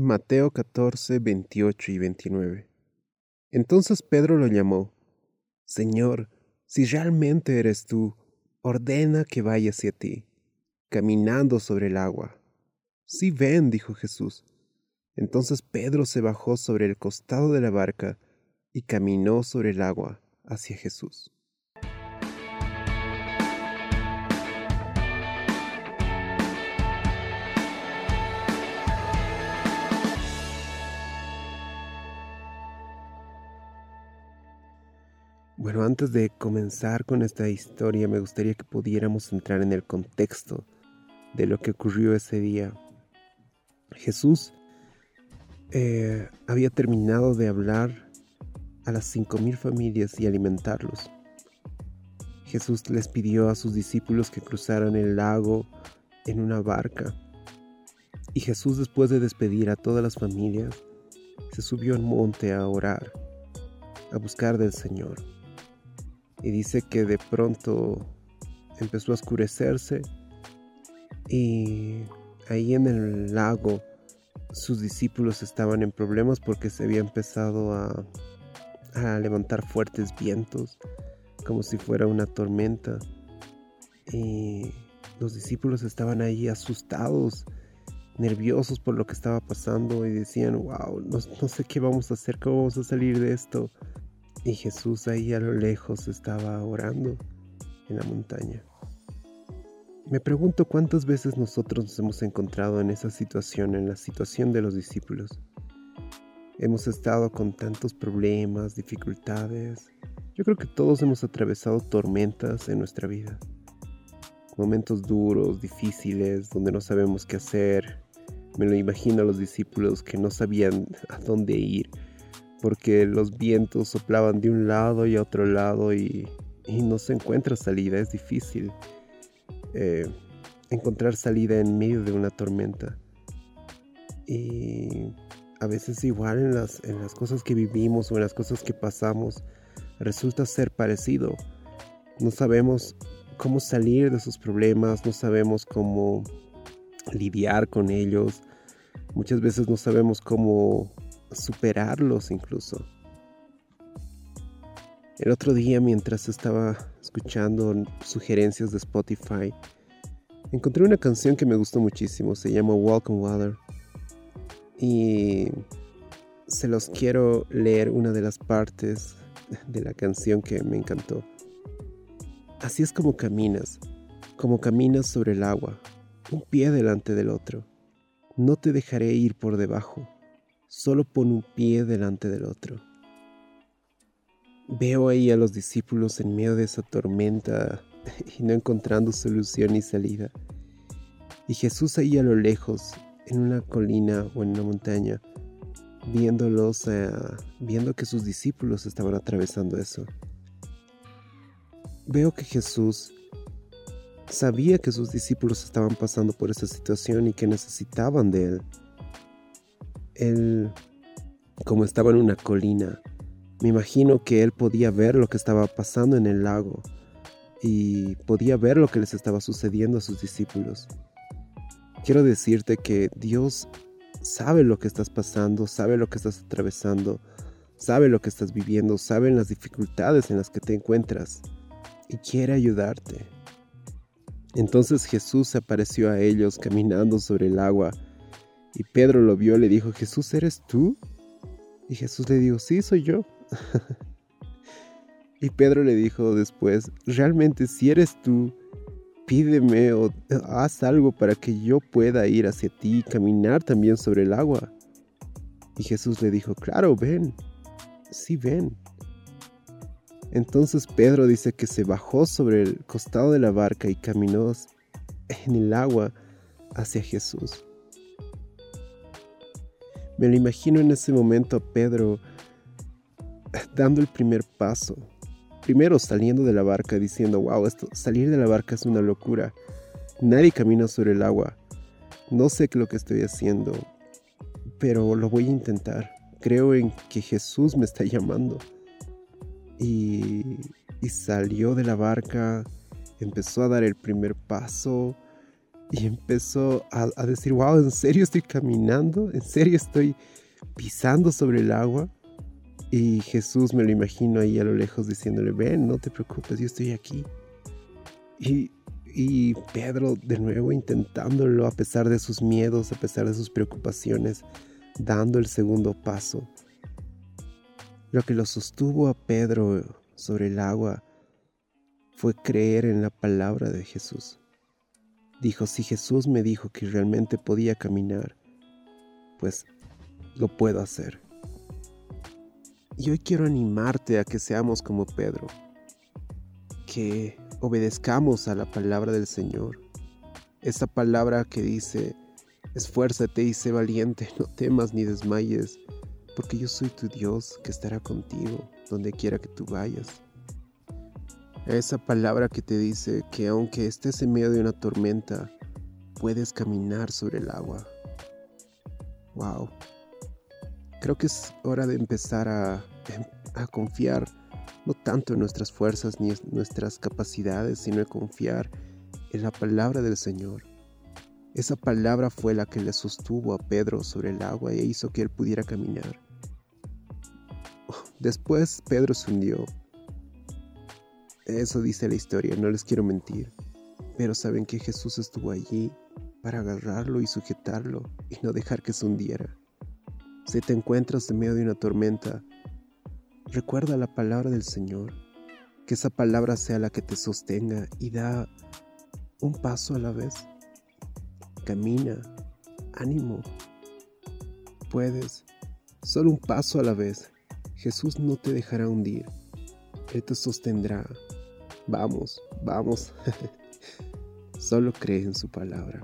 Mateo 14, 28 y 29. Entonces Pedro lo llamó, Señor, si realmente eres tú, ordena que vaya hacia ti, caminando sobre el agua. Sí, ven, dijo Jesús. Entonces Pedro se bajó sobre el costado de la barca y caminó sobre el agua hacia Jesús. Bueno, antes de comenzar con esta historia, me gustaría que pudiéramos entrar en el contexto de lo que ocurrió ese día. Jesús eh, había terminado de hablar a las cinco mil familias y alimentarlos. Jesús les pidió a sus discípulos que cruzaran el lago en una barca. Y Jesús, después de despedir a todas las familias, se subió al monte a orar, a buscar del Señor y dice que de pronto empezó a oscurecerse y ahí en el lago sus discípulos estaban en problemas porque se había empezado a, levantar fuertes vientos como si fuera una tormenta y los discípulos estaban ahí asustados nerviosos por lo que estaba pasando y decían, wow, no, no, sé qué vamos a hacer, cómo vamos a salir de esto. Y Jesús ahí a lo lejos estaba orando en la montaña. Me pregunto cuántas veces nosotros nos hemos encontrado en esa situación, en la situación de los discípulos. Hemos estado con tantos problemas, dificultades. Yo creo que todos hemos atravesado tormentas en nuestra vida. Momentos duros, difíciles, donde no sabemos qué hacer. Me lo imagino a los discípulos que no sabían a dónde ir, porque los vientos soplaban de un lado y a otro lado y, no se encuentra salida, es difícil eh, encontrar salida en medio de una tormenta. Y a veces igual en las, en las cosas que vivimos o en las cosas que pasamos resulta ser parecido. No sabemos cómo salir de esos problemas, no sabemos cómo lidiar con ellos. Muchas veces no sabemos cómo superarlos incluso. El otro día mientras estaba escuchando sugerencias de Spotify, encontré una canción que me gustó muchísimo, se llama on Water. Y se los quiero leer una de las partes de la canción que me encantó. Así es como caminas, como caminas sobre el agua, un pie delante del otro. No te dejaré ir por debajo solo pon un pie delante del otro. Veo ahí a los discípulos en medio de esa tormenta y no encontrando solución ni salida. Y Jesús ahí a lo lejos, en una colina o en una montaña, viéndolos, eh, viendo que sus discípulos estaban atravesando eso. Veo que Jesús sabía que sus discípulos estaban pasando por esa situación y que necesitaban de Él él, como estaba en una colina, me imagino que él podía ver lo que estaba pasando en el lago y podía ver lo que les estaba sucediendo a sus discípulos. Quiero decirte que Dios sabe lo que estás pasando, sabe lo que estás atravesando, sabe lo que estás viviendo, sabe las dificultades en las que te encuentras y quiere ayudarte. Entonces Jesús se apareció a ellos caminando sobre el agua y Pedro lo vio y le dijo, Jesús, ¿eres tú? Y Jesús le dijo, sí, soy yo. y Pedro le dijo después, realmente si eres tú, pídeme o haz algo para que yo pueda ir hacia ti y caminar también sobre el agua. Y Jesús le dijo, claro, ven, sí, ven. Entonces Pedro dice que se bajó sobre el costado de la barca y caminó en el agua hacia Jesús. Me lo imagino en ese momento a Pedro dando el primer paso. Primero saliendo de la barca diciendo, wow, esto, salir de la barca es una locura. Nadie camina sobre el agua. No sé qué lo que estoy haciendo, pero lo voy a intentar. Creo en que Jesús me está llamando. Y, y salió de la barca, empezó a dar el primer paso y empezó a, decir, wow, ¿en serio estoy caminando? ¿En serio estoy pisando sobre el agua? Y Jesús me lo imagino ahí a lo lejos diciéndole, ven, no te preocupes, yo estoy aquí. Y, y Pedro de nuevo intentándolo a pesar de sus miedos, a pesar de sus preocupaciones, dando el segundo paso. Lo que lo sostuvo a Pedro sobre el agua fue creer en la palabra de Jesús. Dijo, si Jesús me dijo que realmente podía caminar, pues lo puedo hacer. Y hoy quiero animarte a que seamos como Pedro, que obedezcamos a la palabra del Señor. Esa palabra que dice, esfuérzate y sé valiente, no temas ni desmayes, porque yo soy tu Dios que estará contigo donde quiera que tú vayas. Esa palabra que te dice que aunque estés en medio de una tormenta, puedes caminar sobre el agua. Wow. Creo que es hora de empezar a, a confiar no tanto en nuestras fuerzas ni en nuestras capacidades, sino en confiar en la palabra del Señor. Esa palabra fue la que le sostuvo a Pedro sobre el agua e hizo que él pudiera caminar. Después Pedro se hundió. Eso dice la historia, no les quiero mentir. Pero saben que Jesús estuvo allí para agarrarlo y sujetarlo y no dejar que se hundiera. Si te encuentras en medio de una tormenta, recuerda la palabra del Señor, que esa palabra sea la que te sostenga y da un paso a la vez. Camina, ánimo. Puedes, solo un paso a la vez. Jesús no te dejará hundir, Él te sostendrá. Vamos, vamos. solo cree en su palabra.